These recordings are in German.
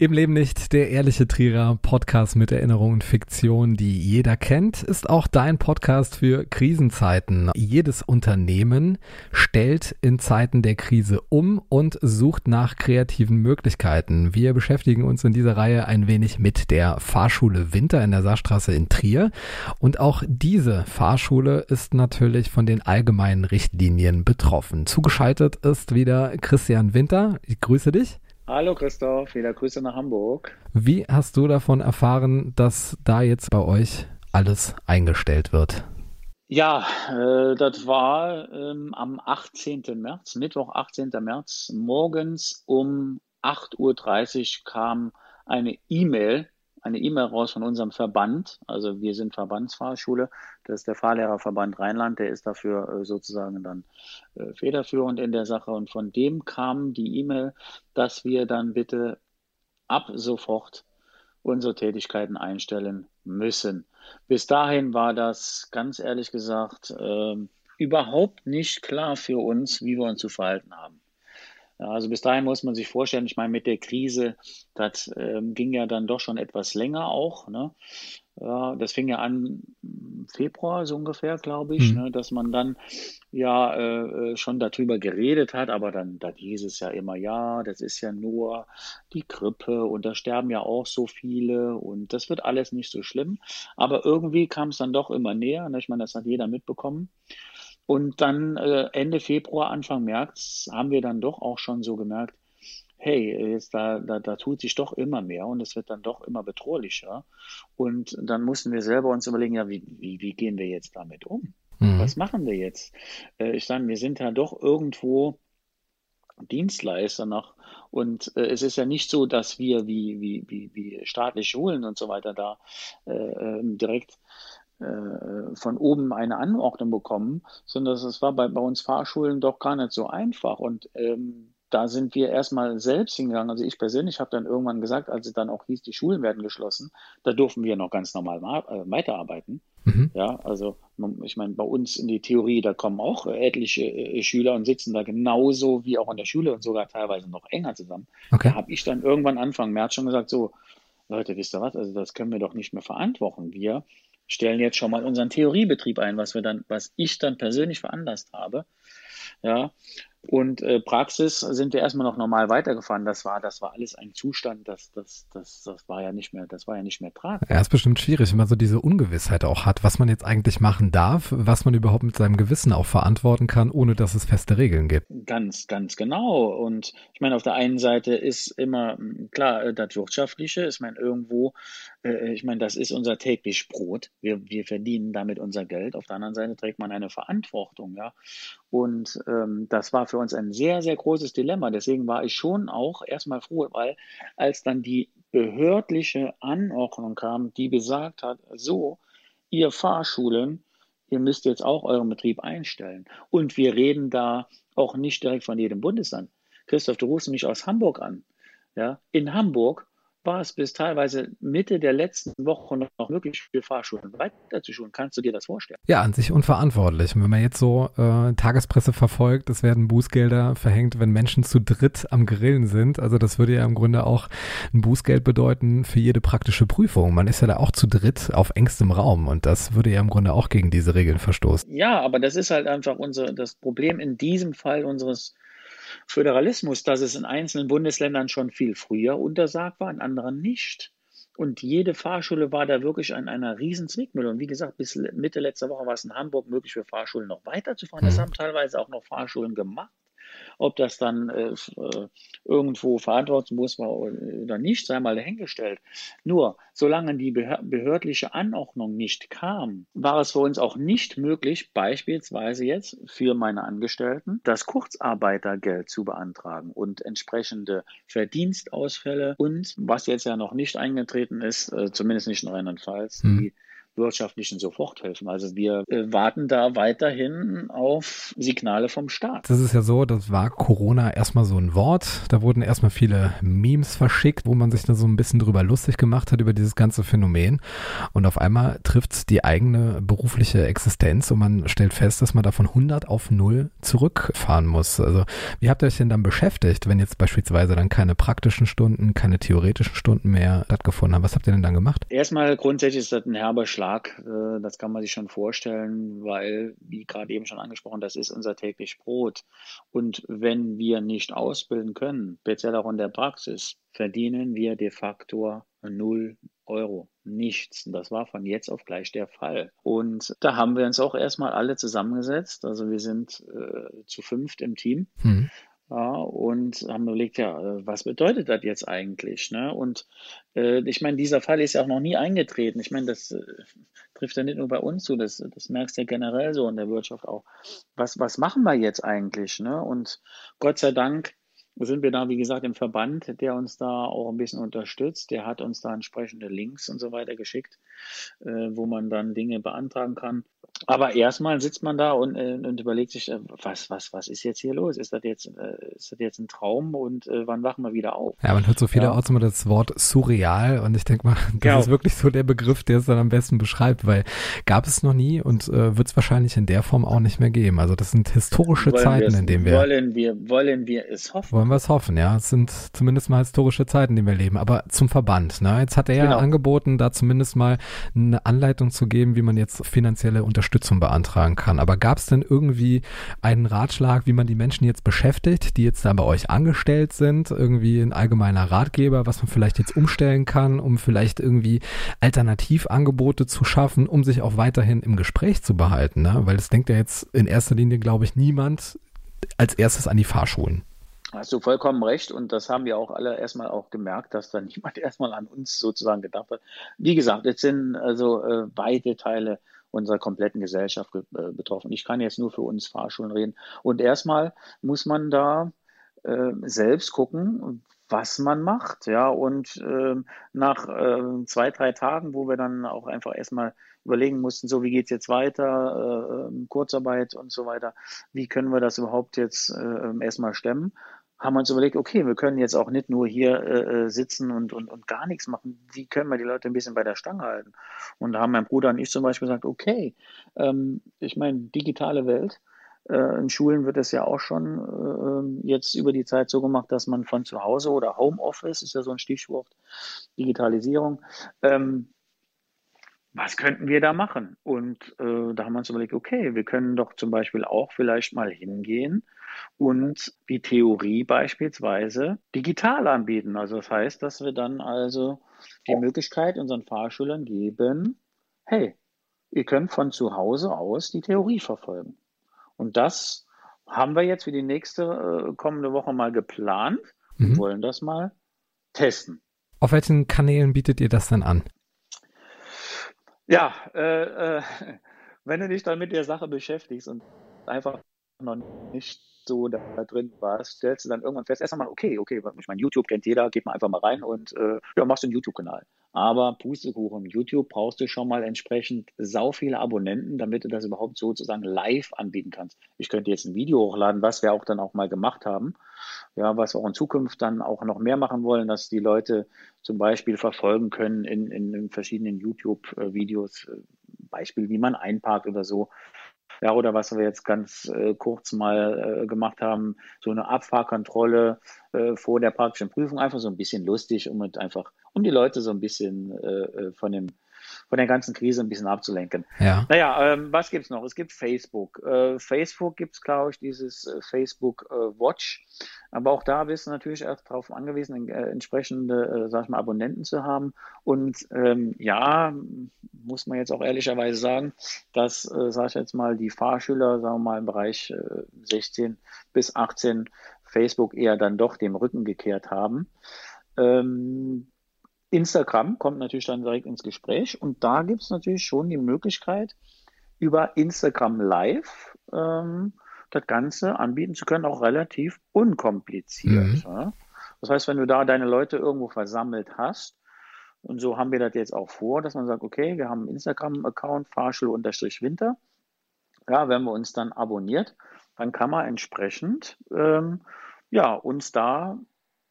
Im Leben nicht der ehrliche Trierer Podcast mit Erinnerungen und Fiktion, die jeder kennt, ist auch dein Podcast für Krisenzeiten. Jedes Unternehmen stellt in Zeiten der Krise um und sucht nach kreativen Möglichkeiten. Wir beschäftigen uns in dieser Reihe ein wenig mit der Fahrschule Winter in der Saarstraße in Trier. Und auch diese Fahrschule ist natürlich von den allgemeinen Richtlinien betroffen. Zugeschaltet ist wieder Christian Winter. Ich grüße dich. Hallo Christoph, wieder Grüße nach Hamburg. Wie hast du davon erfahren, dass da jetzt bei euch alles eingestellt wird? Ja, äh, das war ähm, am 18. März, Mittwoch, 18. März, morgens um 8.30 Uhr kam eine E-Mail eine E-Mail raus von unserem Verband. Also wir sind Verbandsfahrschule. Das ist der Fahrlehrerverband Rheinland. Der ist dafür äh, sozusagen dann äh, federführend in der Sache. Und von dem kam die E-Mail, dass wir dann bitte ab sofort unsere Tätigkeiten einstellen müssen. Bis dahin war das ganz ehrlich gesagt äh, überhaupt nicht klar für uns, wie wir uns zu verhalten haben. Also bis dahin muss man sich vorstellen, ich meine, mit der Krise, das ähm, ging ja dann doch schon etwas länger auch. Ne? Ja, das fing ja an Februar so ungefähr, glaube ich, mhm. ne, dass man dann ja äh, äh, schon darüber geredet hat, aber dann, dann hieß es ja immer, ja, das ist ja nur die Grippe und da sterben ja auch so viele und das wird alles nicht so schlimm. Aber irgendwie kam es dann doch immer näher. Ne? Ich meine, das hat jeder mitbekommen. Und dann äh, Ende Februar, Anfang März haben wir dann doch auch schon so gemerkt, hey, jetzt da, da, da tut sich doch immer mehr und es wird dann doch immer bedrohlicher. Und dann mussten wir selber uns überlegen, ja, wie, wie, wie gehen wir jetzt damit um? Mhm. Was machen wir jetzt? Äh, ich sage, wir sind ja doch irgendwo Dienstleister noch. Und äh, es ist ja nicht so, dass wir wie, wie, wie, wie staatliche Schulen und so weiter da äh, ähm, direkt äh, von oben eine Anordnung bekommen, sondern es war bei, bei uns Fahrschulen doch gar nicht so einfach. Und ähm, da sind wir erstmal selbst hingegangen. Also ich persönlich habe dann irgendwann gesagt, als es dann auch hieß, die Schulen werden geschlossen, da durften wir noch ganz normal äh, weiterarbeiten. Mhm. Ja, also ich meine, bei uns in die Theorie, da kommen auch etliche äh, Schüler und sitzen da genauso wie auch in der Schule und sogar teilweise noch enger zusammen. Okay. Da habe ich dann irgendwann Anfang März schon gesagt, so, Leute, wisst ihr was, also das können wir doch nicht mehr verantworten. Wir stellen jetzt schon mal unseren Theoriebetrieb ein, was wir dann, was ich dann persönlich veranlasst habe. Ja, und äh, Praxis sind wir erstmal noch normal weitergefahren. Das war, das war alles ein Zustand, das, das, das, das war ja nicht mehr, das war ja nicht mehr tragbar. Ja, ist bestimmt schwierig, wenn man so diese Ungewissheit auch hat, was man jetzt eigentlich machen darf, was man überhaupt mit seinem Gewissen auch verantworten kann, ohne dass es feste Regeln gibt. Ganz, ganz genau. Und ich meine, auf der einen Seite ist immer klar, äh, das Wirtschaftliche, ich meine, irgendwo, äh, ich meine, das ist unser täglich Brot. Wir, wir verdienen damit unser Geld. Auf der anderen Seite trägt man eine Verantwortung, ja. Und ähm, das war für uns ein sehr, sehr großes Dilemma. Deswegen war ich schon auch erstmal froh, weil als dann die behördliche Anordnung kam, die besagt hat, so, ihr Fahrschulen, ihr müsst jetzt auch euren Betrieb einstellen. Und wir reden da auch nicht direkt von jedem Bundesland. Christoph, du rufst mich aus Hamburg an. Ja, in Hamburg war es bis teilweise Mitte der letzten Woche noch möglich für Fahrschulen weiterzuschulen. Kannst du dir das vorstellen? Ja, an sich unverantwortlich. Und wenn man jetzt so äh, Tagespresse verfolgt, es werden Bußgelder verhängt, wenn Menschen zu dritt am Grillen sind. Also das würde ja im Grunde auch ein Bußgeld bedeuten für jede praktische Prüfung. Man ist ja da auch zu dritt auf engstem Raum und das würde ja im Grunde auch gegen diese Regeln verstoßen. Ja, aber das ist halt einfach unser, das Problem in diesem Fall unseres Föderalismus, dass es in einzelnen Bundesländern schon viel früher untersagt war, in anderen nicht. Und jede Fahrschule war da wirklich an einer riesen Zwickmühle. Und wie gesagt, bis Mitte letzter Woche war es in Hamburg möglich für Fahrschulen noch weiterzufahren. Das mhm. haben teilweise auch noch Fahrschulen gemacht. Ob das dann äh, äh, irgendwo verantwortungslos war oder nicht, sei mal dahingestellt. Nur, solange die behördliche Anordnung nicht kam, war es für uns auch nicht möglich, beispielsweise jetzt für meine Angestellten, das Kurzarbeitergeld zu beantragen und entsprechende Verdienstausfälle und was jetzt ja noch nicht eingetreten ist, äh, zumindest nicht in Rheinland-Pfalz, mhm. die wirtschaftlichen Soforthilfen. Also wir äh, warten da weiterhin auf Signale vom Staat. Das ist ja so, das war Corona erstmal so ein Wort. Da wurden erstmal viele Memes verschickt, wo man sich da so ein bisschen drüber lustig gemacht hat über dieses ganze Phänomen. Und auf einmal trifft die eigene berufliche Existenz und man stellt fest, dass man da von 100 auf 0 zurückfahren muss. Also wie habt ihr euch denn dann beschäftigt, wenn jetzt beispielsweise dann keine praktischen Stunden, keine theoretischen Stunden mehr stattgefunden haben? Was habt ihr denn dann gemacht? Erstmal grundsätzlich ist das ein herber Schlag. Äh, das kann man sich schon vorstellen, weil, wie gerade eben schon angesprochen, das ist unser täglich Brot. Und wenn wir nicht ausbilden können, speziell auch in der Praxis, verdienen wir de facto null Euro. Nichts. Das war von jetzt auf gleich der Fall. Und da haben wir uns auch erstmal alle zusammengesetzt. Also wir sind äh, zu fünft im Team. Hm. Ja, und haben überlegt, ja, äh, was bedeutet das jetzt eigentlich? Ne? Und äh, ich meine, dieser Fall ist ja auch noch nie eingetreten. Ich meine, das äh, trifft ja nicht nur bei uns zu, das, das merkst du ja generell so in der Wirtschaft auch. Was, was machen wir jetzt eigentlich? Ne? Und Gott sei Dank sind wir da, wie gesagt, im Verband, der uns da auch ein bisschen unterstützt. Der hat uns da entsprechende Links und so weiter geschickt, äh, wo man dann Dinge beantragen kann. Aber erstmal sitzt man da und, äh, und überlegt sich, äh, was, was, was ist jetzt hier los? Ist das jetzt, äh, ist das jetzt ein Traum und äh, wann wachen wir wieder auf? Ja, man hört so vielerorts ja. immer das Wort surreal und ich denke mal, das genau. ist wirklich so der Begriff, der es dann am besten beschreibt, weil gab es noch nie und äh, wird es wahrscheinlich in der Form auch nicht mehr geben. Also das sind historische wollen Zeiten, in denen wir. Wollen wir, wollen wir es hoffen? Wollen wir es hoffen, ja. Es sind zumindest mal historische Zeiten, in denen wir leben. Aber zum Verband, ne? Jetzt hat er genau. ja angeboten, da zumindest mal eine Anleitung zu geben, wie man jetzt finanzielle Unterstützung beantragen kann. Aber gab es denn irgendwie einen Ratschlag, wie man die Menschen jetzt beschäftigt, die jetzt da bei euch angestellt sind? Irgendwie ein allgemeiner Ratgeber, was man vielleicht jetzt umstellen kann, um vielleicht irgendwie Alternativangebote zu schaffen, um sich auch weiterhin im Gespräch zu behalten? Ne? Weil das denkt ja jetzt in erster Linie, glaube ich, niemand als erstes an die Fahrschulen. Hast du vollkommen recht und das haben wir auch alle erstmal auch gemerkt, dass da niemand erstmal an uns sozusagen gedacht hat. Wie gesagt, jetzt sind also äh, beide Teile unserer kompletten Gesellschaft äh, betroffen. Ich kann jetzt nur für uns Fahrschulen reden. Und erstmal muss man da äh, selbst gucken, was man macht. Ja, und äh, nach äh, zwei, drei Tagen, wo wir dann auch einfach erstmal überlegen mussten, so wie geht's jetzt weiter, äh, ähm, Kurzarbeit und so weiter, wie können wir das überhaupt jetzt äh, erstmal stemmen, haben wir uns überlegt, okay, wir können jetzt auch nicht nur hier äh, äh, sitzen und, und, und gar nichts machen. Wie können wir die Leute ein bisschen bei der Stange halten? Und da haben mein Bruder und ich zum Beispiel gesagt, okay, ähm, ich meine, digitale Welt, äh, in Schulen wird es ja auch schon äh, jetzt über die Zeit so gemacht, dass man von zu Hause oder Homeoffice, ist ja so ein Stichwort, Digitalisierung, ähm, was könnten wir da machen? Und äh, da haben wir uns überlegt, okay, wir können doch zum Beispiel auch vielleicht mal hingehen und die Theorie beispielsweise digital anbieten. Also das heißt, dass wir dann also die Möglichkeit unseren Fahrschülern geben, hey, ihr könnt von zu Hause aus die Theorie verfolgen. Und das haben wir jetzt für die nächste äh, kommende Woche mal geplant und mhm. wollen das mal testen. Auf welchen Kanälen bietet ihr das denn an? Ja, äh, äh, wenn du dich dann mit der Sache beschäftigst und einfach noch nicht so da, drin warst, stellst du dann irgendwann fest, erst einmal, okay, okay, ich meine, YouTube kennt jeder, geht mal einfach mal rein und äh, ja, machst einen YouTube-Kanal. Aber Pustekuchen, YouTube brauchst du schon mal entsprechend sau viele Abonnenten, damit du das überhaupt sozusagen live anbieten kannst. Ich könnte jetzt ein Video hochladen, was wir auch dann auch mal gemacht haben. Ja, was wir auch in Zukunft dann auch noch mehr machen wollen, dass die Leute zum Beispiel verfolgen können in, in, verschiedenen YouTube-Videos, äh, Beispiel, wie man einparkt oder so. Ja, oder was wir jetzt ganz äh, kurz mal äh, gemacht haben, so eine Abfahrkontrolle äh, vor der praktischen Prüfung, einfach so ein bisschen lustig, um mit einfach, um die Leute so ein bisschen äh, äh von dem von der ganzen Krise ein bisschen abzulenken. Ja. Naja, ähm, was gibt's noch? Es gibt Facebook. Äh, Facebook gibt's, glaube ich, dieses äh, Facebook äh, Watch. Aber auch da bist du natürlich erst darauf angewiesen, äh, entsprechende, äh, sag ich mal, Abonnenten zu haben. Und ähm, ja, muss man jetzt auch ehrlicherweise sagen, dass, äh, sag ich jetzt mal, die Fahrschüler, sagen wir mal, im Bereich äh, 16 bis 18 Facebook eher dann doch dem Rücken gekehrt haben. Ähm, Instagram kommt natürlich dann direkt ins Gespräch und da gibt es natürlich schon die Möglichkeit, über Instagram Live ähm, das Ganze anbieten zu können, auch relativ unkompliziert. Mhm. Ja? Das heißt, wenn du da deine Leute irgendwo versammelt hast, Und so haben wir das jetzt auch vor, dass man sagt, okay, wir haben einen Instagram-Account, Fahrschule-Winter. Ja, wenn wir uns dann abonniert, dann kann man entsprechend ähm, ja, uns da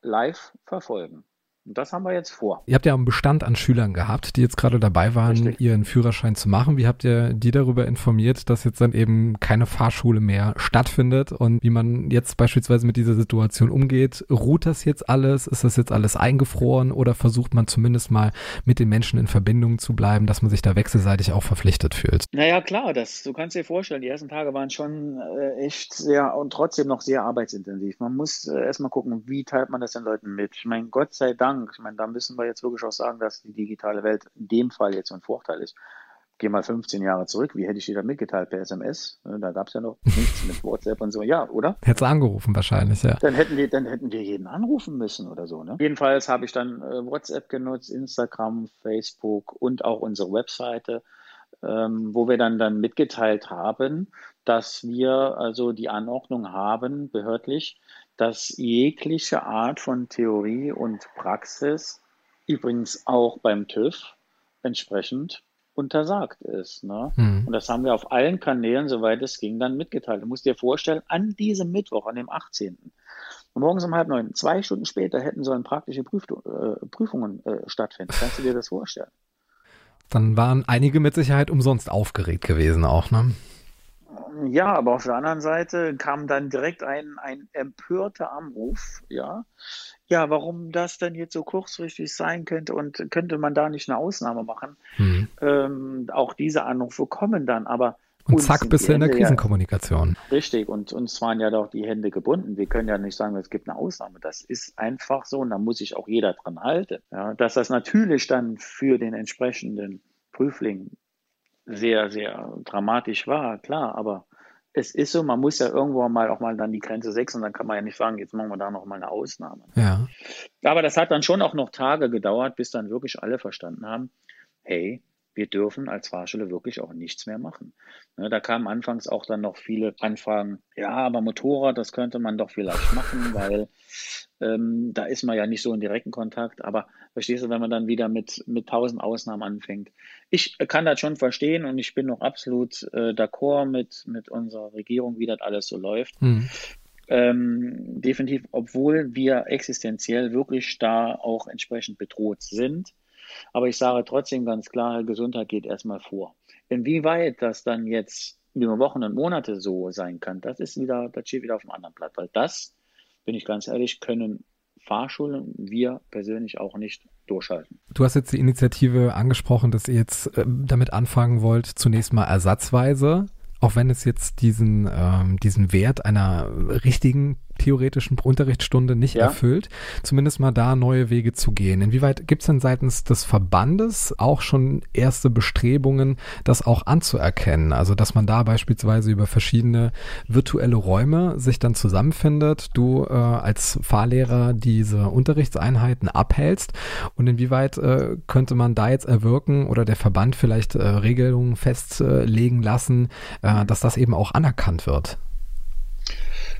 live verfolgen. Und das haben wir jetzt vor. Ihr habt ja einen Bestand an Schülern gehabt, die jetzt gerade dabei waren, Richtig. ihren Führerschein zu machen. Wie habt ihr die darüber informiert, dass jetzt dann eben keine Fahrschule mehr stattfindet und wie man jetzt beispielsweise mit dieser Situation umgeht? Ruht das jetzt alles? Ist das jetzt alles eingefroren oder versucht man zumindest mal mit den Menschen in Verbindung zu bleiben, dass man sich da wechselseitig auch verpflichtet fühlt? Naja, klar, das, du kannst dir vorstellen, die ersten Tage waren schon äh, echt sehr und trotzdem noch sehr arbeitsintensiv. Man muss äh, erstmal gucken, wie teilt man das den Leuten mit. Ich meine, Gott sei Dank Dank. Ich meine, da müssen wir jetzt wirklich auch sagen, dass die digitale Welt in dem Fall jetzt ein Vorteil ist. Geh mal 15 Jahre zurück, wie hätte ich dir da mitgeteilt per SMS? Ne, da gab es ja noch nichts mit WhatsApp und so, ja, oder? Hättest du angerufen wahrscheinlich, ja. Dann hätten wir, dann hätten wir jeden anrufen müssen oder so, ne? Jedenfalls habe ich dann äh, WhatsApp genutzt, Instagram, Facebook und auch unsere Webseite, ähm, wo wir dann, dann mitgeteilt haben, dass wir also die Anordnung haben, behördlich, dass jegliche Art von Theorie und Praxis, übrigens auch beim TÜV, entsprechend untersagt ist. Ne? Mhm. Und das haben wir auf allen Kanälen, soweit es ging, dann mitgeteilt. Du musst dir vorstellen, an diesem Mittwoch, an dem 18. Morgens um halb neun, zwei Stunden später hätten sollen praktische Prüf äh, Prüfungen äh, stattfinden. Kannst du dir das vorstellen? Dann waren einige mit Sicherheit umsonst aufgeregt gewesen auch, ne? Ja, aber auf der anderen Seite kam dann direkt ein, ein empörter Anruf, ja. Ja, warum das denn jetzt so kurzfristig sein könnte und könnte man da nicht eine Ausnahme machen? Mhm. Ähm, auch diese Anrufe kommen dann, aber und zack, bist du in der Krisenkommunikation. Ja, richtig, und uns waren ja doch die Hände gebunden. Wir können ja nicht sagen, es gibt eine Ausnahme. Das ist einfach so und da muss sich auch jeder dran halten. Ja, dass das natürlich dann für den entsprechenden Prüfling sehr, sehr dramatisch war, klar, aber es ist so, man muss ja irgendwo mal auch mal dann die Grenze setzen und dann kann man ja nicht sagen, jetzt machen wir da noch mal eine Ausnahme. Ja. Aber das hat dann schon auch noch Tage gedauert, bis dann wirklich alle verstanden haben, hey, wir dürfen als Fahrschule wirklich auch nichts mehr machen. Ne, da kamen anfangs auch dann noch viele Anfragen, ja, aber Motorrad, das könnte man doch vielleicht machen, weil ähm, da ist man ja nicht so in direkten Kontakt. Aber verstehst du, wenn man dann wieder mit, mit tausend Ausnahmen anfängt. Ich kann das schon verstehen und ich bin noch absolut äh, d'accord mit, mit unserer Regierung, wie das alles so läuft. Mhm. Ähm, definitiv, obwohl wir existenziell wirklich da auch entsprechend bedroht sind, aber ich sage trotzdem ganz klar, Gesundheit geht erstmal vor. Inwieweit das dann jetzt über Wochen und Monate so sein kann, das ist wieder, das steht wieder auf dem anderen Blatt, weil das, bin ich ganz ehrlich, können Fahrschulen, wir persönlich auch nicht durchhalten. Du hast jetzt die Initiative angesprochen, dass ihr jetzt äh, damit anfangen wollt, zunächst mal ersatzweise, auch wenn es jetzt diesen, ähm, diesen Wert einer richtigen theoretischen Unterrichtsstunde nicht ja. erfüllt, zumindest mal da neue Wege zu gehen. Inwieweit gibt es denn seitens des Verbandes auch schon erste Bestrebungen, das auch anzuerkennen? Also, dass man da beispielsweise über verschiedene virtuelle Räume sich dann zusammenfindet, du äh, als Fahrlehrer diese Unterrichtseinheiten abhältst und inwieweit äh, könnte man da jetzt erwirken oder der Verband vielleicht äh, Regelungen festlegen lassen, äh, dass das eben auch anerkannt wird?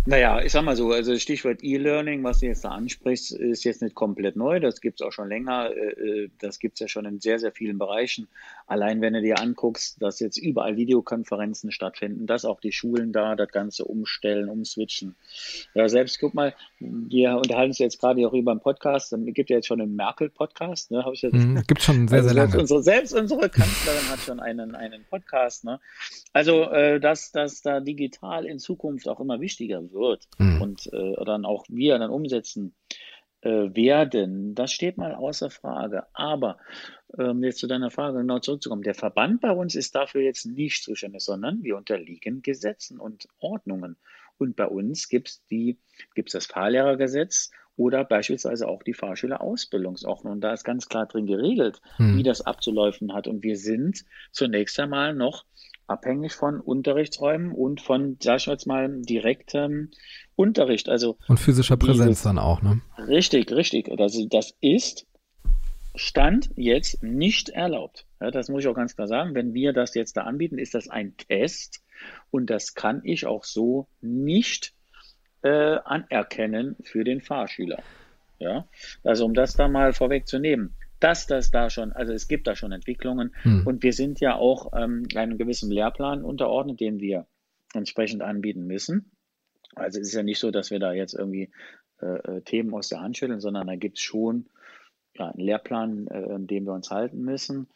Naja, ich sag mal so, also Stichwort E-Learning, was du jetzt da ansprichst, ist jetzt nicht komplett neu. Das gibt es auch schon länger. Äh, äh, das gibt es ja schon in sehr, sehr vielen Bereichen. Allein wenn du dir anguckst, dass jetzt überall Videokonferenzen stattfinden, dass auch die Schulen da das Ganze umstellen, umswitchen. Ja, selbst guck mal, wir unterhalten uns jetzt gerade auch über einen Podcast. Es gibt ja jetzt schon einen Merkel-Podcast. Ne? ich mhm, gibt schon sehr, also sehr lange. Unsere, selbst unsere Kanzlerin hat schon einen, einen Podcast. Ne? Also, äh, dass, dass da digital in Zukunft auch immer wichtiger wird mhm. und äh, dann auch wir dann umsetzen werden, das steht mal außer Frage. Aber ähm, jetzt zu deiner Frage genau zurückzukommen, der Verband bei uns ist dafür jetzt nicht zuständig, sondern wir unterliegen Gesetzen und Ordnungen. Und bei uns gibt es gibt's das Fahrlehrergesetz oder beispielsweise auch die Fahrschülerausbildungsordnung. Und da ist ganz klar drin geregelt, hm. wie das abzulaufen hat. Und wir sind zunächst einmal noch abhängig von Unterrichtsräumen und von, sag ich jetzt mal, direktem Unterricht. Also und physischer Präsenz dieses, dann auch, ne? Richtig, richtig. Das, das ist Stand jetzt nicht erlaubt. Ja, das muss ich auch ganz klar sagen. Wenn wir das jetzt da anbieten, ist das ein Test und das kann ich auch so nicht äh, anerkennen für den Fahrschüler. Ja, also um das da mal vorwegzunehmen. Dass das da schon, also es gibt da schon Entwicklungen hm. und wir sind ja auch ähm, einem gewissen Lehrplan unterordnet, den wir entsprechend anbieten müssen. Also es ist ja nicht so, dass wir da jetzt irgendwie äh, äh Themen aus der Hand schütteln, sondern da gibt es schon ja, einen Lehrplan, äh, an dem wir uns halten müssen.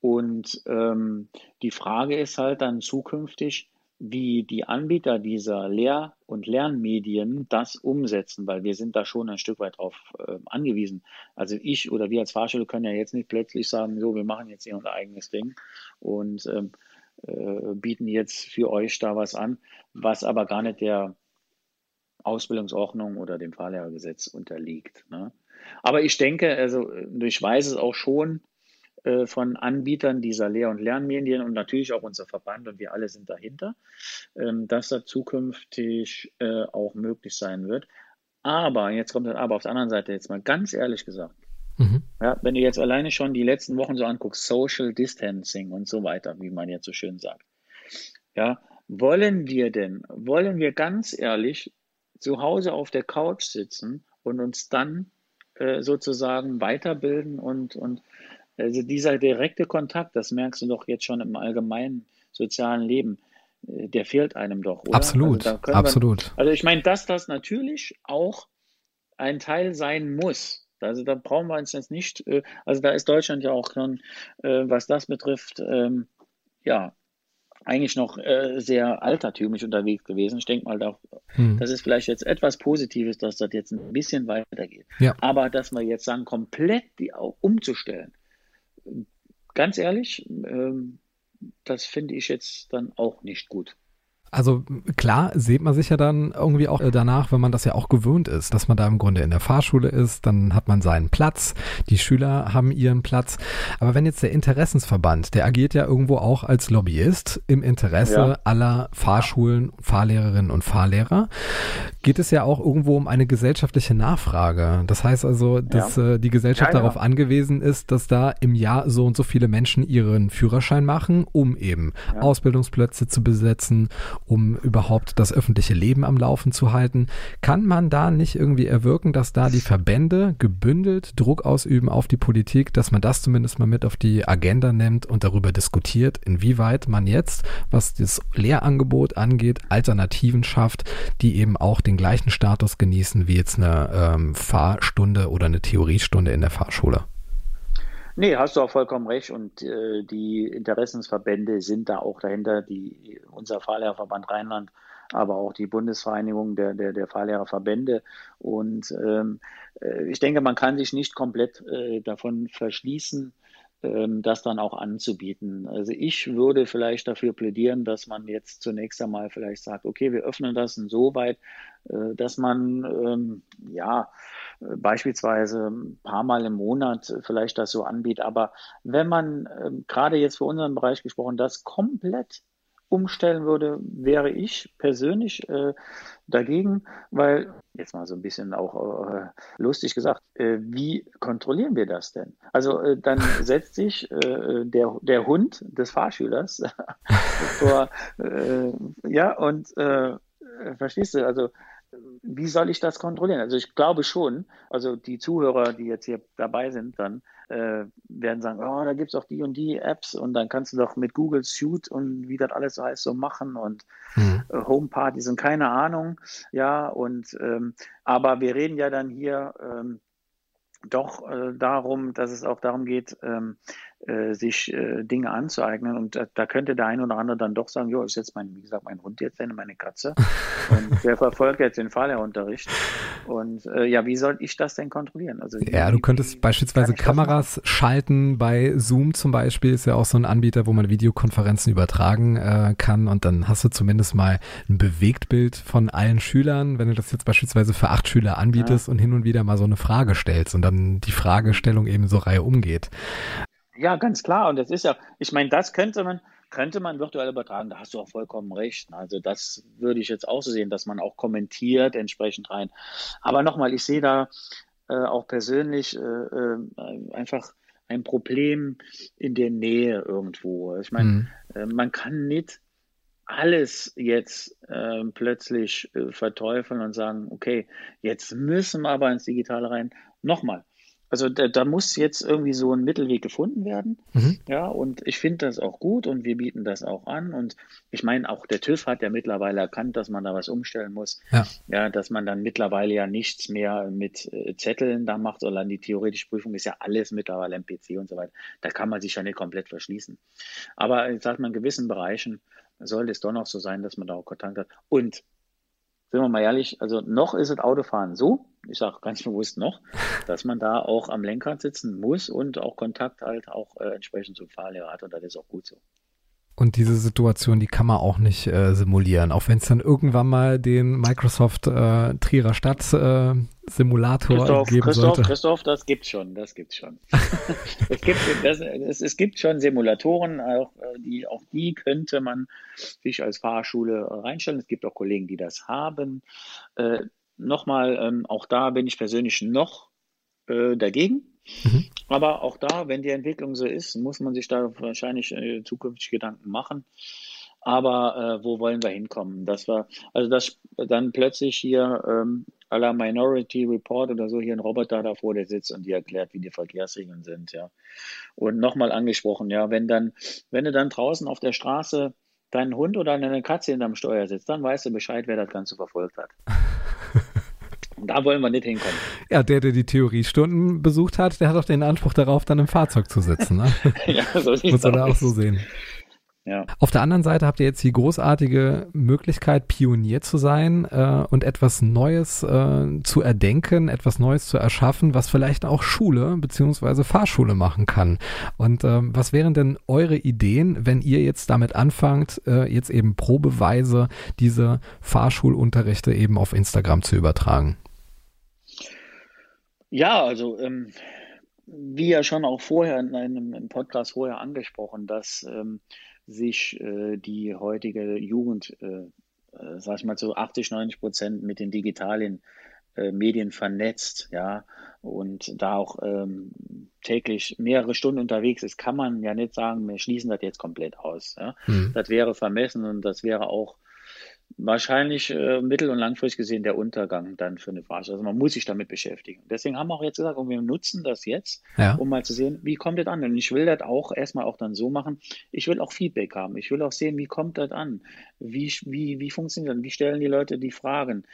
Und ähm, die Frage ist halt dann zukünftig, wie die Anbieter dieser Lehr- und Lernmedien das umsetzen, weil wir sind da schon ein Stück weit drauf äh, angewiesen. Also ich oder wir als Fahrschule können ja jetzt nicht plötzlich sagen, so, wir machen jetzt hier unser eigenes Ding und ähm, äh, bieten jetzt für euch da was an, was aber gar nicht der Ausbildungsordnung oder dem Fahrlehrergesetz unterliegt. Ne? Aber ich denke, also ich weiß es auch schon, äh, von Anbietern dieser Lehr- und Lernmedien und natürlich auch unser Verband und wir alle sind dahinter, ähm, dass das zukünftig äh, auch möglich sein wird. Aber, jetzt kommt das Aber auf der anderen Seite jetzt mal ganz ehrlich gesagt, mhm. ja, wenn du jetzt alleine schon die letzten Wochen so anguckst, Social Distancing und so weiter, wie man jetzt so schön sagt, ja, wollen wir denn, wollen wir ganz ehrlich zu Hause auf der Couch sitzen und uns dann äh, sozusagen weiterbilden und, und also dieser direkte Kontakt, das merkst du doch jetzt schon im allgemeinen sozialen Leben, äh, der fehlt einem doch, oder? Absolut, also absolut. Wir, also ich meine, dass das natürlich auch ein Teil sein muss. Also da brauchen wir uns jetzt nicht, äh, also da ist Deutschland ja auch schon, äh, was das betrifft, ähm, ja, eigentlich noch sehr altertümlich unterwegs gewesen. Ich denke mal, da, hm. das ist vielleicht jetzt etwas Positives, dass das jetzt ein bisschen weitergeht. Ja. Aber dass wir jetzt sagen, komplett die umzustellen, ganz ehrlich, ähm, das finde ich jetzt dann auch nicht gut. Also klar sieht man sich ja dann irgendwie auch äh, danach, wenn man das ja auch gewöhnt ist, dass man da im Grunde in der Fahrschule ist, dann hat man seinen Platz, die Schüler haben ihren Platz. Aber wenn jetzt der Interessensverband, der agiert ja irgendwo auch als Lobbyist im Interesse ja. aller Fahrschulen, Fahrlehrerinnen und Fahrlehrer, geht es ja auch irgendwo um eine gesellschaftliche Nachfrage. Das heißt also, dass ja. äh, die Gesellschaft ja, darauf angewiesen ist, dass da im Jahr so und so viele Menschen ihren Führerschein machen, um eben Ausbildungsplätze zu besetzen um überhaupt das öffentliche Leben am Laufen zu halten. Kann man da nicht irgendwie erwirken, dass da die Verbände gebündelt Druck ausüben auf die Politik, dass man das zumindest mal mit auf die Agenda nimmt und darüber diskutiert, inwieweit man jetzt, was das Lehrangebot angeht, Alternativen schafft, die eben auch den gleichen Status genießen wie jetzt eine ähm, Fahrstunde oder eine Theoriestunde in der Fahrschule? Nee, hast du auch vollkommen recht. Und äh, die Interessensverbände sind da auch dahinter, die, unser Fahrlehrerverband Rheinland, aber auch die Bundesvereinigung der, der, der Fahrlehrerverbände. Und ähm, äh, ich denke, man kann sich nicht komplett äh, davon verschließen, das dann auch anzubieten. Also ich würde vielleicht dafür plädieren, dass man jetzt zunächst einmal vielleicht sagt, okay, wir öffnen das insoweit, äh, dass man ähm, ja beispielsweise ein paar Mal im Monat vielleicht das so anbietet. Aber wenn man äh, gerade jetzt für unseren Bereich gesprochen, das komplett umstellen würde, wäre ich persönlich äh, dagegen, weil, jetzt mal so ein bisschen auch äh, lustig gesagt, äh, wie kontrollieren wir das denn? Also äh, dann setzt sich äh, der, der Hund des Fahrschülers vor, äh, ja, und verstehst du, also wie soll ich das kontrollieren? Also ich glaube schon, also die Zuhörer, die jetzt hier dabei sind, dann äh, werden sagen, oh, da gibt es auch die und die Apps und dann kannst du doch mit Google Suite und wie das alles so heißt, so machen und mhm. äh, Homepartys und keine Ahnung. Ja, und ähm, aber wir reden ja dann hier ähm, doch äh, darum, dass es auch darum geht, ähm, äh, sich äh, Dinge anzueignen. Und da, da, könnte der ein oder andere dann doch sagen, jo, ist jetzt mein, wie gesagt, mein Hund jetzt denn, meine Katze. Und der verfolgt jetzt den Fahrlehrunterricht. Und äh, ja, wie soll ich das denn kontrollieren? Also, ja, du könntest wie, beispielsweise Kameras schalten. Bei Zoom zum Beispiel ist ja auch so ein Anbieter, wo man Videokonferenzen übertragen äh, kann. Und dann hast du zumindest mal ein Bewegtbild von allen Schülern, wenn du das jetzt beispielsweise für acht Schüler anbietest ja. und hin und wieder mal so eine Frage stellst und dann die Fragestellung eben so Reihe umgeht. Ja, ganz klar. Und das ist ja, ich meine, das könnte man, könnte man virtuell übertragen. Da hast du auch vollkommen recht. Also das würde ich jetzt auch so sehen, dass man auch kommentiert entsprechend rein. Aber nochmal, ich sehe da äh, auch persönlich äh, äh, einfach ein Problem in der Nähe irgendwo. Ich meine, mhm. äh, man kann nicht alles jetzt äh, plötzlich äh, verteufeln und sagen, okay, jetzt müssen wir aber ins Digitale rein. Nochmal, also da, da, muss jetzt irgendwie so ein Mittelweg gefunden werden. Mhm. Ja, und ich finde das auch gut und wir bieten das auch an. Und ich meine, auch der TÜV hat ja mittlerweile erkannt, dass man da was umstellen muss. Ja, ja dass man dann mittlerweile ja nichts mehr mit äh, Zetteln da macht, sondern die theoretische Prüfung ist ja alles mittlerweile im PC und so weiter. Da kann man sich ja nicht komplett verschließen. Aber ich sage mal, in gewissen Bereichen sollte es doch noch so sein, dass man da auch Kontakt hat. Und sind wir mal ehrlich, also noch ist das Autofahren so, ich sage ganz bewusst noch, dass man da auch am Lenkrad sitzen muss und auch Kontakt halt auch äh, entsprechend zum Fahrlehrer hat und das ist auch gut so. Und diese Situation, die kann man auch nicht äh, simulieren, auch wenn es dann irgendwann mal den Microsoft äh, Trierer Stadt äh, Simulator Christoph, geben Christoph, sollte. Christoph, das gibt's schon, das gibt's schon. es, gibt, das, es, es, gibt schon Simulatoren, auch, äh, die, auch die könnte man sich als Fahrschule reinstellen. Es gibt auch Kollegen, die das haben. Äh, Nochmal, ähm, auch da bin ich persönlich noch äh, dagegen. Mhm. Aber auch da, wenn die Entwicklung so ist, muss man sich da wahrscheinlich äh, zukünftig Gedanken machen. Aber äh, wo wollen wir hinkommen? Dass wir, also dass dann plötzlich hier ähm, à la Minority Report oder so hier ein Roboter davor, der sitzt und die erklärt, wie die Verkehrsregeln sind, ja. Und nochmal angesprochen, ja, wenn dann, wenn du dann draußen auf der Straße deinen Hund oder eine Katze hinterm Steuer sitzt, dann weißt du Bescheid, wer das Ganze verfolgt hat. Da wollen wir nicht hinkommen. Ja, der, der die Theoriestunden besucht hat, der hat auch den Anspruch darauf, dann im Fahrzeug zu sitzen. Ne? ja, so Muss man da auch so sehen. Ja. Auf der anderen Seite habt ihr jetzt die großartige Möglichkeit, Pionier zu sein äh, und etwas Neues äh, zu erdenken, etwas Neues zu erschaffen, was vielleicht auch Schule beziehungsweise Fahrschule machen kann. Und ähm, was wären denn eure Ideen, wenn ihr jetzt damit anfangt, äh, jetzt eben probeweise diese Fahrschulunterrichte eben auf Instagram zu übertragen? Ja, also ähm, wie ja schon auch vorher in einem Podcast vorher angesprochen, dass ähm, sich äh, die heutige Jugend, äh, äh, sag ich mal zu 80, 90 Prozent mit den digitalen äh, Medien vernetzt, ja, und da auch ähm, täglich mehrere Stunden unterwegs ist, kann man ja nicht sagen, wir schließen das jetzt komplett aus. Ja? Mhm. Das wäre vermessen und das wäre auch wahrscheinlich äh, mittel- und langfristig gesehen der Untergang dann für eine Branche. Also man muss sich damit beschäftigen. Deswegen haben wir auch jetzt gesagt, und wir nutzen das jetzt, ja. um mal zu sehen, wie kommt das an? Und ich will das auch erstmal auch dann so machen. Ich will auch Feedback haben. Ich will auch sehen, wie kommt das an? Wie, wie, wie funktioniert das? Wie stellen die Leute die Fragen?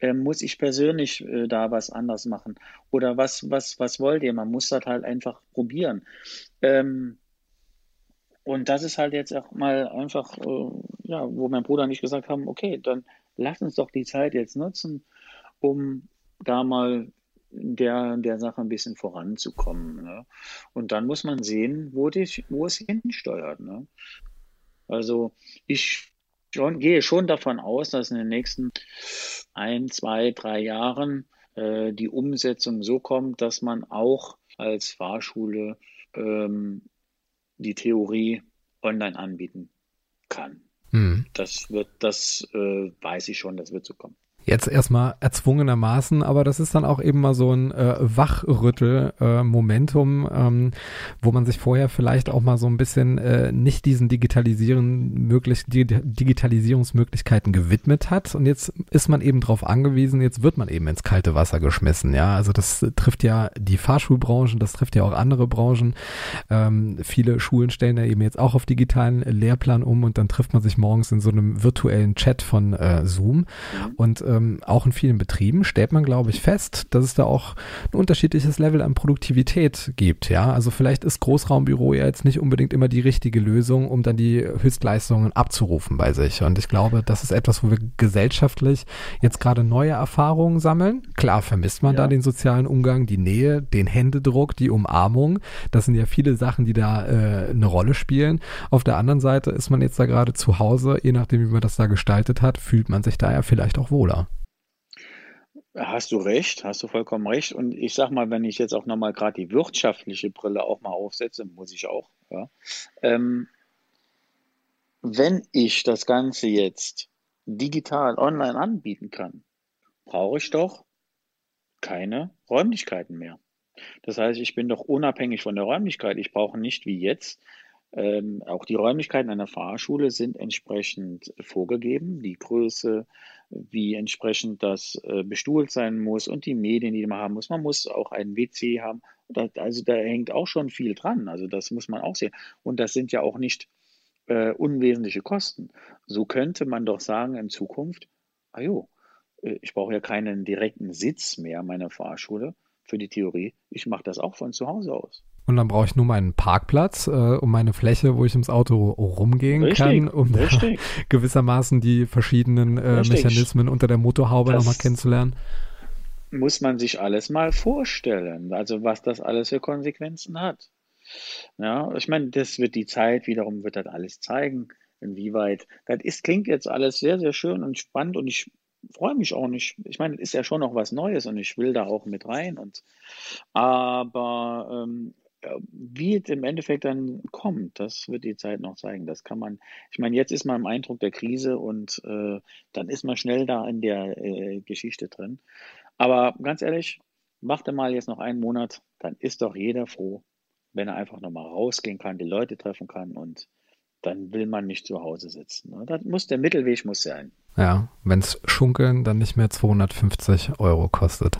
Ähm, muss ich persönlich äh, da was anders machen? Oder was, was, was wollt ihr? Man muss das halt einfach probieren. Ähm, und das ist halt jetzt auch mal einfach, äh, ja, wo mein Bruder nicht gesagt haben, okay, dann lass uns doch die Zeit jetzt nutzen, um da mal der, der Sache ein bisschen voranzukommen. Ne? Und dann muss man sehen, wo, die, wo es hinsteuert. Ne? Also ich schon, gehe schon davon aus, dass in den nächsten ein, zwei, drei Jahren äh, die Umsetzung so kommt, dass man auch als Fahrschule ähm, die Theorie online anbieten kann. Mhm. Das wird, das äh, weiß ich schon, das wird so kommen. Jetzt erstmal erzwungenermaßen, aber das ist dann auch eben mal so ein äh, Wachrüttel-Momentum, äh, ähm, wo man sich vorher vielleicht auch mal so ein bisschen äh, nicht diesen Digitalisieren möglich, die Digitalisierungsmöglichkeiten gewidmet hat. Und jetzt ist man eben darauf angewiesen, jetzt wird man eben ins kalte Wasser geschmissen. Ja, also das trifft ja die Fahrschulbranchen, das trifft ja auch andere Branchen. Ähm, viele Schulen stellen ja eben jetzt auch auf digitalen Lehrplan um und dann trifft man sich morgens in so einem virtuellen Chat von äh, Zoom. Mhm. Und ähm, auch in vielen Betrieben stellt man, glaube ich, fest, dass es da auch ein unterschiedliches Level an Produktivität gibt. Ja, also vielleicht ist Großraumbüro ja jetzt nicht unbedingt immer die richtige Lösung, um dann die Höchstleistungen abzurufen bei sich. Und ich glaube, das ist etwas, wo wir gesellschaftlich jetzt gerade neue Erfahrungen sammeln. Klar vermisst man ja. da den sozialen Umgang, die Nähe, den Händedruck, die Umarmung. Das sind ja viele Sachen, die da äh, eine Rolle spielen. Auf der anderen Seite ist man jetzt da gerade zu Hause, je nachdem, wie man das da gestaltet hat, fühlt man sich da ja vielleicht auch wohler. Hast du recht, hast du vollkommen recht. Und ich sag mal, wenn ich jetzt auch nochmal gerade die wirtschaftliche Brille auch mal aufsetze, muss ich auch, ja. Ähm, wenn ich das Ganze jetzt digital online anbieten kann, brauche ich doch keine Räumlichkeiten mehr. Das heißt, ich bin doch unabhängig von der Räumlichkeit. Ich brauche nicht wie jetzt Ähm, auch die Räumlichkeiten einer Fahrschule sind entsprechend vorgegeben, die Größe, wie entsprechend das äh, bestuhlt sein muss und die Medien, die man haben muss. Man muss auch einen WC haben. Da, also da hängt auch schon viel dran. Also das muss man auch sehen. Und das sind ja auch nicht äh, unwesentliche Kosten. So könnte man doch sagen in Zukunft, ah jo, äh, ich brauche ja keinen direkten Sitz mehr meiner Fahrschule für die Theorie. Ich mache das auch von zu Hause aus. Und dann brauche ich nur meinen Parkplatz äh, um meine Fläche, wo ich ums Auto rumgehen richtig, kann, um gewissermaßen die verschiedenen äh, Mechanismen unter der Motorhaube nochmal kennenzulernen. Muss man sich alles mal vorstellen, also was das alles für Konsequenzen hat. Ja, ich meine, das wird die Zeit wiederum wird das alles zeigen, inwieweit. Das ist, klingt jetzt alles sehr, sehr schön und spannend und ich freue mich auch nicht. Ich meine, es ist ja schon noch was Neues und ich will da auch mit rein. Und aber ähm, wie es im Endeffekt dann kommt, das wird die Zeit noch zeigen. Das kann man, ich meine, jetzt ist man im Eindruck der Krise und äh, dann ist man schnell da in der äh, Geschichte drin. Aber ganz ehrlich, macht mal jetzt noch einen Monat, dann ist doch jeder froh, wenn er einfach nochmal rausgehen kann, die Leute treffen kann und dann will man nicht zu Hause sitzen. Ne? Das muss der Mittelweg muss sein. Ja, wenn es Schunkeln dann nicht mehr 250 Euro kostet.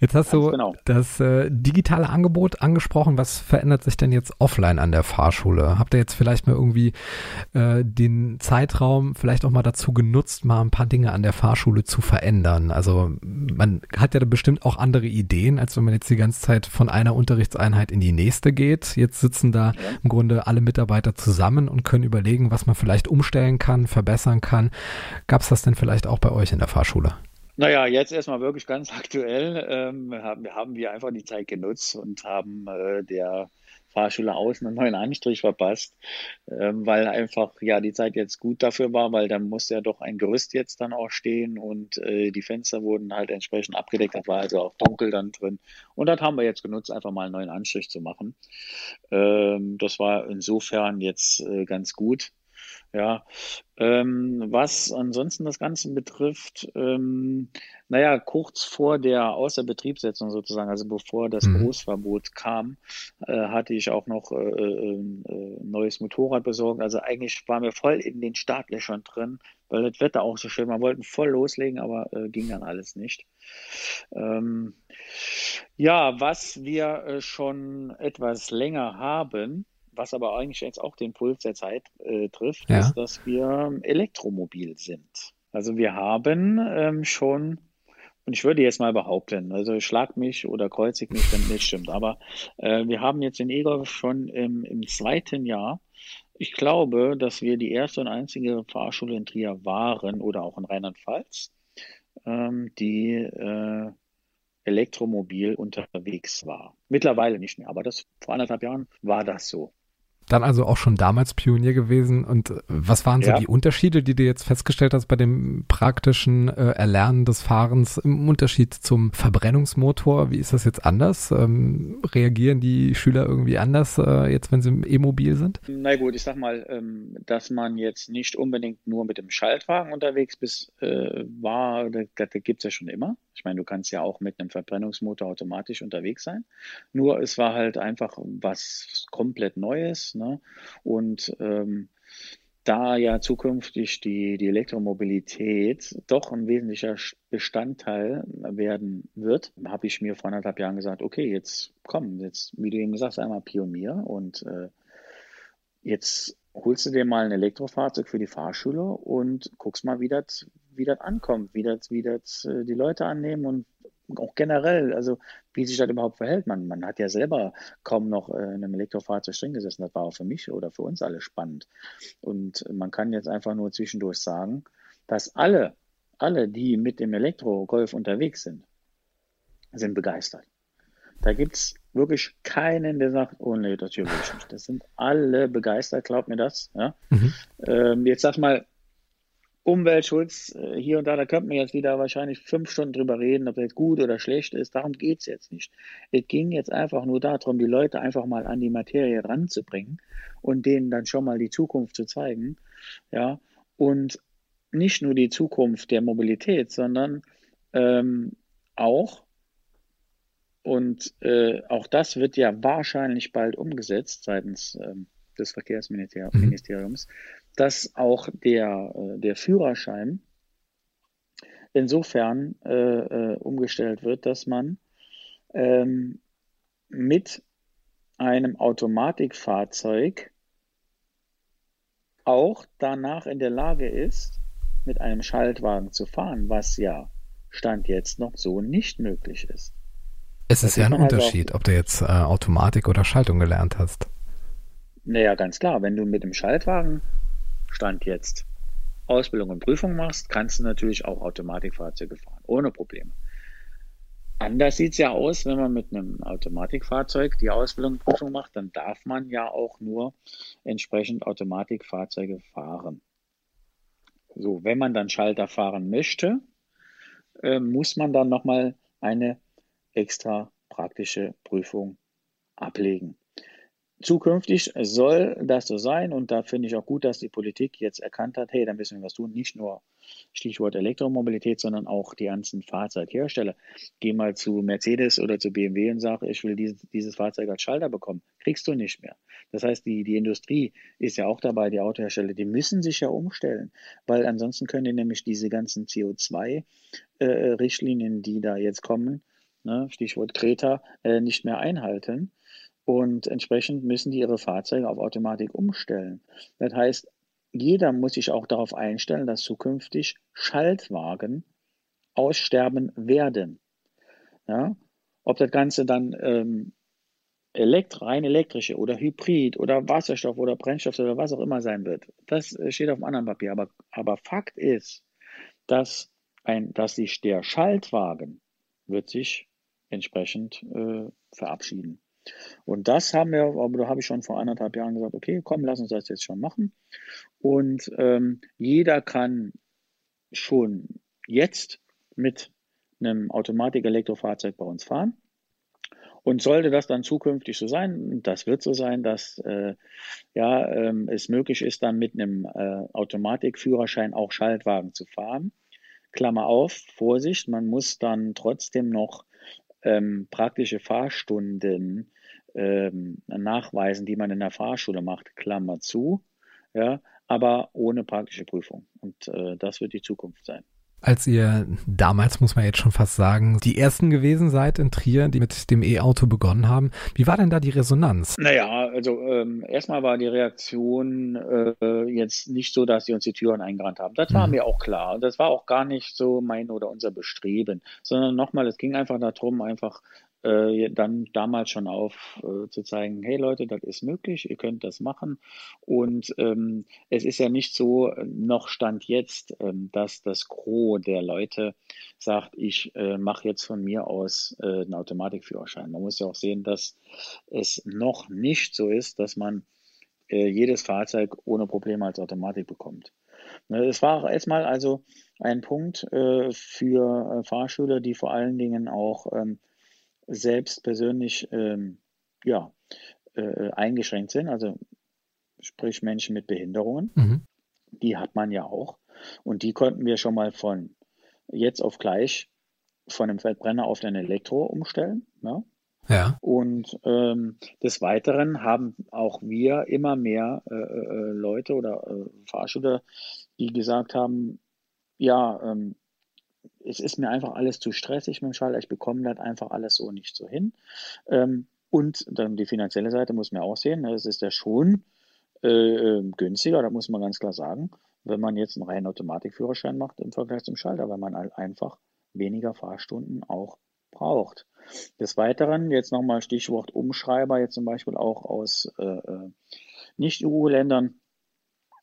Jetzt hast Ganz du genau. das äh, digitale Angebot angesprochen. Was verändert sich denn jetzt offline an der Fahrschule? Habt ihr jetzt vielleicht mal irgendwie äh, den Zeitraum vielleicht auch mal dazu genutzt, mal ein paar Dinge an der Fahrschule zu verändern? Also man hat ja bestimmt auch andere Ideen, als wenn man jetzt die ganze Zeit von einer Unterrichtseinheit in die nächste geht. Jetzt sitzen da ja. im Grunde alle Mitarbeiter zusammen und können überlegen, was man vielleicht umstellen kann, verbessern kann. Gab es das denn vielleicht auch bei euch in der Fahrschule? Naja, jetzt erstmal wirklich ganz aktuell ähm, haben, haben wir einfach die Zeit genutzt und haben äh, der Fahrschule außen einen neuen Anstrich verpasst, ähm, weil einfach ja die Zeit jetzt gut dafür war, weil da musste ja doch ein Gerüst jetzt dann auch stehen und äh, die Fenster wurden halt entsprechend abgedeckt, das war also auch dunkel dann drin. Und das haben wir jetzt genutzt, einfach mal einen neuen Anstrich zu machen. Ähm, das war insofern jetzt äh, ganz gut. Ja, ähm, was ansonsten das Ganze betrifft, ähm, naja, kurz vor der Außerbetriebssetzung sozusagen, also bevor das mhm. Großverbot kam, äh, hatte ich auch noch äh, äh, äh, neues Motorrad besorgt. Also eigentlich waren wir voll in den Startlöchern drin, weil das Wetter auch so schön war. Wir wollten voll loslegen, aber äh, ging dann alles nicht. Ähm, ja, was wir äh, schon etwas länger haben, was aber eigentlich jetzt auch den Puls der Zeit äh, trifft, ja. ist, dass wir elektromobil sind. Also wir haben ähm, schon, und ich würde jetzt mal behaupten, also schlag mich oder kreuzig mich, wenn nicht stimmt, aber äh, wir haben jetzt den E-Golf schon im, im zweiten Jahr. Ich glaube, dass wir die erste und einzige Fahrschule in Trier waren oder auch in Rheinland-Pfalz, ähm, die äh, elektromobil unterwegs war. Mittlerweile nicht mehr, aber das vor anderthalb Jahren war das so dann also auch schon damals Pionier gewesen. Und äh, was waren so ja. die Unterschiede, die du jetzt festgestellt hast bei dem praktischen äh, Erlernen des Fahrens im Unterschied zum Verbrennungsmotor? Wie ist das jetzt anders? Ähm, reagieren die Schüler irgendwie anders äh, jetzt, wenn sie im E-Mobil sind? Na gut, ich sag mal, ähm, dass man jetzt nicht unbedingt nur mit dem Schaltwagen unterwegs bist, äh, war, da, da gibt es ja schon immer. Ich meine, du kannst ja auch mit einem Verbrennungsmotor automatisch unterwegs sein. Nur es war halt einfach was komplett Neues. Ne? Und ähm, da ja zukünftig die, die Elektromobilität doch ein wesentlicher Bestandteil werden wird, habe ich mir vor anderthalb Jahren gesagt, okay, jetzt komm, jetzt, wie du eben gesagt hast, einmal Pionier und äh, jetzt holst du dir mal ein Elektrofahrzeug für die Fahrschule und guckst mal, wie das wie ankommt, wie das, wie das äh, die Leute annehmen und auch generell, also wie sich das überhaupt verhält. Man, man hat ja selber kaum noch äh, in einem Elektrofahrzeug drin gesessen. Das war auch für mich oder für uns alle spannend. Und man kann jetzt einfach nur zwischendurch sagen, dass alle, alle, die mit dem Elektro-Golf unterwegs sind, sind begeistert. Da gibt es wirklich keinen, der sagt, oh nee, das hier will ich nicht. Das sind alle begeistert, glaubt mir das. Ja? Mhm. Ähm, jetzt sag mal, Umweltschutz äh, hier und da, da könnte man jetzt wieder wahrscheinlich fünf Stunden drüber reden, ob das gut oder schlecht ist. Darum geht es jetzt nicht. Es ging jetzt einfach nur darum, die Leute einfach mal an die Materie ranzubringen und denen dann schon mal die Zukunft zu zeigen. Ja, und nicht nur die Zukunft der Mobilität, sondern ähm, auch, und äh, auch das wird ja wahrscheinlich bald umgesetzt seitens ähm, des Verkehrsministeriums, mhm. Dass auch der, äh, der Führerschein insofern äh, äh, umgestellt wird, dass man ähm, mit einem Automatikfahrzeug auch danach in der Lage ist, mit einem Schaltwagen zu fahren, was ja Stand jetzt noch so nicht möglich ist. Es ist ja ein halt Unterschied, ob du jetzt äh, Automatik oder Schaltung gelernt hast. Naja, ganz klar, wenn du mit dem Schaltwagen Stand jetzt Ausbildung und Prüfung machst, kannst du natürlich auch Automatikfahrzeuge fahren, ohne Probleme. Anders sieht es ja aus, wenn man mit einem Automatikfahrzeug die Ausbildung und Prüfung macht, dann darf man ja auch nur entsprechend Automatikfahrzeuge fahren. So, wenn man dann Schalter fahren möchte, äh, muss man dann nochmal eine extra praktische Prüfung ablegen. Zukünftig soll das so sein und da finde ich auch gut, dass die Politik jetzt erkannt hat, hey, da müssen wir was tun, nicht nur Stichwort Elektromobilität, sondern auch die ganzen Fahrzeughersteller. Geh mal zu Mercedes oder zu BMW und sag, ich will dieses, dieses Fahrzeug als Schalter bekommen. Kriegst du nicht mehr. Das heißt, die, die Industrie ist ja auch dabei, die Autohersteller, die müssen sich ja umstellen, weil ansonsten können die nämlich diese ganzen CO2-Richtlinien, äh, die da jetzt kommen, ne, Stichwort Kreta, äh, nicht mehr einhalten. Und entsprechend müssen die ihre Fahrzeuge auf Automatik umstellen. Das heißt, jeder muss sich auch darauf einstellen, dass zukünftig Schaltwagen aussterben werden. Ja? Ob das Ganze dann ähm, elekt rein elektrische oder Hybrid oder Wasserstoff oder Brennstoff oder was auch immer sein wird, das äh, steht auf einem anderen Papier. Aber, aber Fakt ist, dass, ein, dass sich der Schaltwagen wird sich entsprechend äh, verabschieden. Und das haben wir, aber da habe ich schon vor anderthalb Jahren gesagt, okay, komm, lass uns das jetzt schon machen. Und ähm, jeder kann schon jetzt mit einem Automatik-Elektrofahrzeug bei uns fahren. Und sollte das dann zukünftig so sein, das wird so sein, dass äh, ja, ähm, es möglich ist, dann mit einem äh, Automatikführerschein auch Schaltwagen zu fahren. Klammer auf, Vorsicht, man muss dann trotzdem noch ähm, praktische Fahrstunden ähm, nachweisen, die man in der Fahrschule macht, Klammer zu, ja, aber ohne praktische Prüfung. Und äh, das wird die Zukunft sein als ihr damals, muss man jetzt schon fast sagen, die ersten gewesen seid in Trier, die mit dem E-Auto begonnen haben. Wie war denn da die Resonanz? Naja, also ähm, erstmal war die Reaktion äh, jetzt nicht so, dass sie uns die Türen eingerannt haben. Das war mhm. mir auch klar. Das war auch gar nicht so mein oder unser Bestreben, sondern nochmal, es ging einfach darum, einfach äh, dann damals schon auf, äh, zu zeigen, hey Leute, das ist möglich, ihr könnt das machen. Und ähm, es ist ja nicht so, noch stand jetzt, ähm, dass das Gros der Leute sagt, ich äh, mache jetzt von mir aus äh, einen Automatikführerschein. Man muss ja auch sehen, dass es noch nicht so ist, dass man äh, jedes Fahrzeug ohne Probleme als Automatik bekommt. Ne, es war erstmal also ein Punkt äh, für äh, Fahrschüler, die vor allen Dingen auch ähm, selbst persönlich ähm, ja, äh, eingeschränkt sind, also sprich Menschen mit Behinderungen. Mhm. Die hat man ja auch. Und die konnten wir schon mal von jetzt auf gleich von einem Fettbrenner auf den Elektro umstellen. Ja. ja. Und ähm, des Weiteren haben auch wir immer mehr äh, äh, Leute oder äh, Fahrschüler, die gesagt haben, ja, ähm, es ist mir einfach alles zu stressig mit dem Schalter, ich bekomme das einfach alles so nicht so hin. Ähm, und dann die finanzielle Seite muss man auch sehen, es ist ja schon äh, ähm, günstiger, da muss man ganz klar sagen, wenn man jetzt einen reinen Automatikführerschein macht im Vergleich zum Schalter, weil man halt einfach weniger Fahrstunden auch braucht. Des Weiteren, jetzt nochmal Stichwort Umschreiber, jetzt zum Beispiel auch aus äh, äh Nicht-EU-Ländern,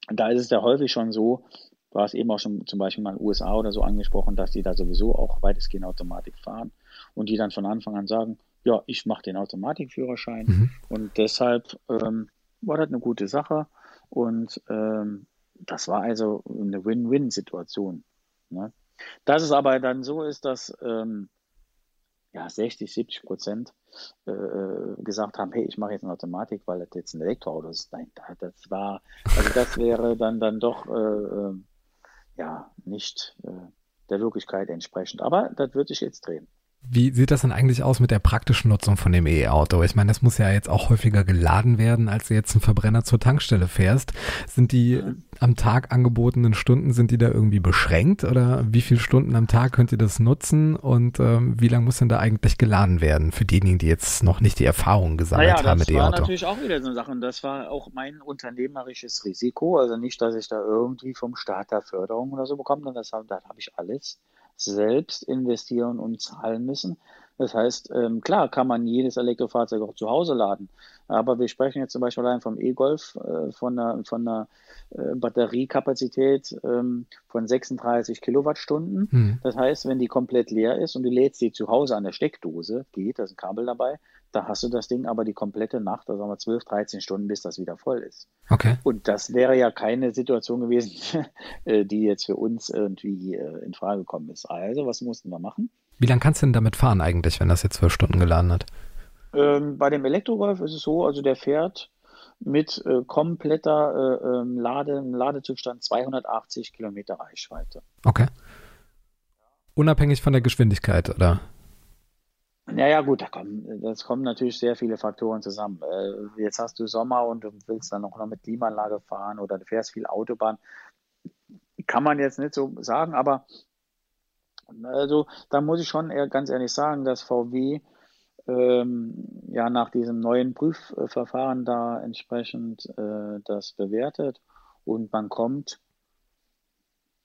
da ist es ja häufig schon so, Du hast eben auch schon zum Beispiel mal USA oder so angesprochen, dass die da sowieso auch weitestgehend Automatik fahren und die dann von Anfang an sagen, ja, ich mache den Automatikführerschein mhm. und deshalb ähm, war das eine gute Sache und ähm, das war also eine Win-Win-Situation. Ne? Dass es aber dann so ist, dass ähm, ja, 60, 70 Prozent äh, äh, gesagt haben, hey, ich mache jetzt eine Automatik, weil das jetzt ein Elektroauto ist. Nein, das war, also das wäre dann dann doch äh, äh ja nicht äh, der Wirklichkeit entsprechend. Aber das wird sich jetzt drehen. Wie sieht das denn eigentlich aus mit der praktischen Nutzung von dem E-Auto? Ich meine, das muss ja jetzt auch häufiger geladen werden, als du jetzt einen Verbrenner zur Tankstelle fährst. Sind die am Tag angebotenen Stunden, sind die da irgendwie beschränkt oder wie viele Stunden am Tag könnt ihr das nutzen und ähm, wie lange muss denn da eigentlich geladen werden für diejenigen, die jetzt noch nicht die Erfahrung gesammelt naja, haben mit E-Auto? Das war natürlich auch wieder so eine Sache und das war auch mein unternehmerisches Risiko. Also nicht, dass ich da irgendwie vom Staat da Förderung oder so bekomme, sondern das, das habe ich alles selbst investieren und zahlen müssen. Das heißt, ähm, klar kann man jedes Elektrofahrzeug auch zu Hause laden, aber wir sprechen jetzt zum Beispiel allein vom E-Golf äh, von einer, von einer äh, Batteriekapazität ähm, von 36 Kilowattstunden. Hm. Das heißt, wenn die komplett leer ist und du lädst sie zu Hause an der Steckdose, geht, da ist ein Kabel dabei, da hast du das Ding aber die komplette Nacht, also sagen wir 12, 13 Stunden, bis das wieder voll ist. Okay. Und das wäre ja keine Situation gewesen, äh, die jetzt für uns irgendwie äh, in Frage gekommen ist. Also, was mussten wir machen? Wie lange kannst du denn damit fahren eigentlich, wenn das jetzt zwölf Stunden geladen hat? Ähm, bei dem Elektrogolf ist es so, also der fährt mit äh, kompletter äh, ähm, Lade, Ladezustand 280 Kilometer Reichweite. Okay. Unabhängig von der Geschwindigkeit, oder? Naja, gut, da kommen, das kommen natürlich sehr viele Faktoren zusammen. Äh, jetzt hast du Sommer und du willst dann auch noch mit Klimaanlage fahren oder du fährst viel Autobahn. Kann man jetzt nicht so sagen, aber also da muss ich schon ganz ehrlich sagen, dass VW ähm, ja nach diesem neuen Prüfverfahren da entsprechend äh, das bewertet und man kommt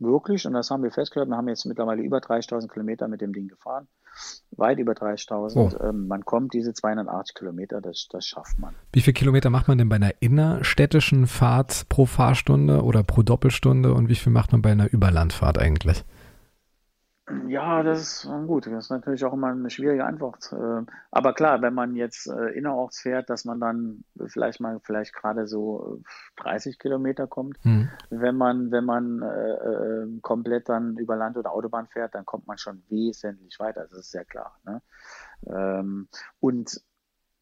wirklich, und das haben wir festgestellt, wir haben jetzt mittlerweile über 30.000 Kilometer mit dem Ding gefahren, weit über 30.000. Oh. Ähm, man kommt diese 280 Kilometer, das, das schafft man. Wie viele Kilometer macht man denn bei einer innerstädtischen Fahrt pro Fahrstunde oder pro Doppelstunde und wie viel macht man bei einer Überlandfahrt eigentlich? Ja, das ist gut. Das ist natürlich auch immer eine schwierige Antwort. Äh, aber klar, wenn man jetzt äh, innerorts fährt, dass man dann vielleicht mal vielleicht gerade so 30 Kilometer kommt. Mhm. Wenn man, wenn man äh, äh, komplett dann über Land oder Autobahn fährt, dann kommt man schon wesentlich weiter. Das ist sehr klar. Ne? Ähm, und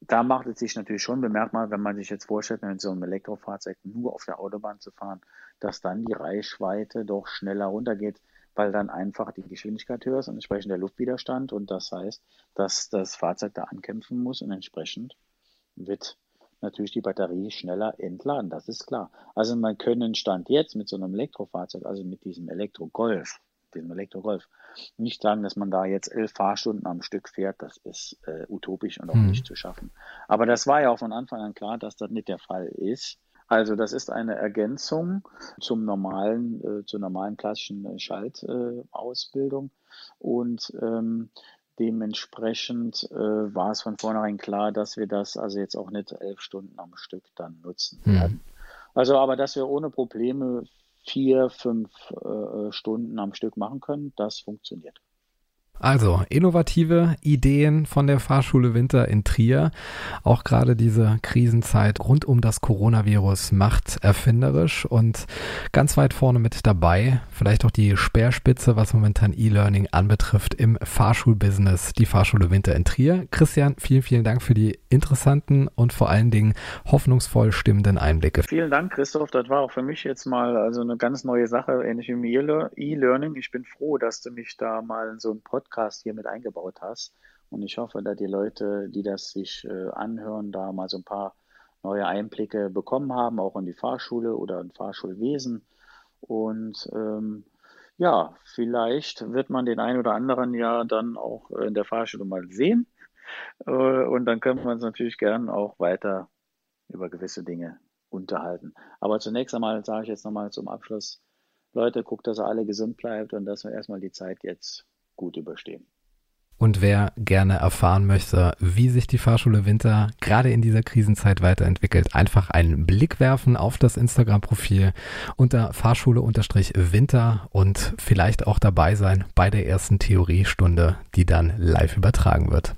da macht es sich natürlich schon bemerkbar, wenn man sich jetzt vorstellt, mit so einem Elektrofahrzeug nur auf der Autobahn zu fahren, dass dann die Reichweite doch schneller runtergeht weil dann einfach die Geschwindigkeit höher ist und entsprechend der Luftwiderstand und das heißt, dass das Fahrzeug da ankämpfen muss und entsprechend wird natürlich die Batterie schneller entladen, das ist klar. Also man können Stand jetzt mit so einem Elektrofahrzeug, also mit diesem Elektrogolf, diesem Elektrogolf, nicht sagen, dass man da jetzt elf Fahrstunden am Stück fährt, das ist äh, utopisch und auch hm. nicht zu schaffen. Aber das war ja auch von Anfang an klar, dass das nicht der Fall ist. Also das ist eine Ergänzung zum normalen, äh, zur normalen klassischen äh, Schaltausbildung und ähm, dementsprechend äh, war es von vornherein klar, dass wir das also jetzt auch nicht elf Stunden am Stück dann nutzen mhm. werden. Also aber dass wir ohne Probleme vier, fünf äh, Stunden am Stück machen können, das funktioniert. Also innovative Ideen von der Fahrschule Winter in Trier. Auch gerade diese Krisenzeit rund um das Coronavirus macht erfinderisch und ganz weit vorne mit dabei. Vielleicht auch die Speerspitze, was momentan E-Learning anbetrifft im Fahrschulbusiness, die Fahrschule Winter in Trier. Christian, vielen, vielen Dank für die interessanten und vor allen Dingen hoffnungsvoll stimmenden Einblicke. Vielen Dank, Christoph. Das war auch für mich jetzt mal also eine ganz neue Sache, ähnlich wie E-Learning. Ich bin froh, dass du mich da mal in so ein Podcast Podcast hier mit eingebaut hast. Und ich hoffe, dass die Leute, die das sich äh, anhören, da mal so ein paar neue Einblicke bekommen haben, auch in die Fahrschule oder in Fahrschulwesen. Und ähm, ja, vielleicht wird man den einen oder anderen ja dann auch in der Fahrschule mal sehen. Äh, und dann können wir uns natürlich gern auch weiter über gewisse Dinge unterhalten. Aber zunächst einmal sage ich jetzt nochmal zum Abschluss, Leute, guckt, dass ihr alle gesund bleibt und dass wir erstmal die Zeit jetzt gut überstehen. Und wer gerne erfahren möchte, wie sich die Fahrschule Winter gerade in dieser Krisenzeit weiterentwickelt, einfach einen Blick werfen auf das Instagram-Profil unter Fahrschule-Winter und vielleicht auch dabei sein bei der ersten Theoriestunde, die dann live übertragen wird.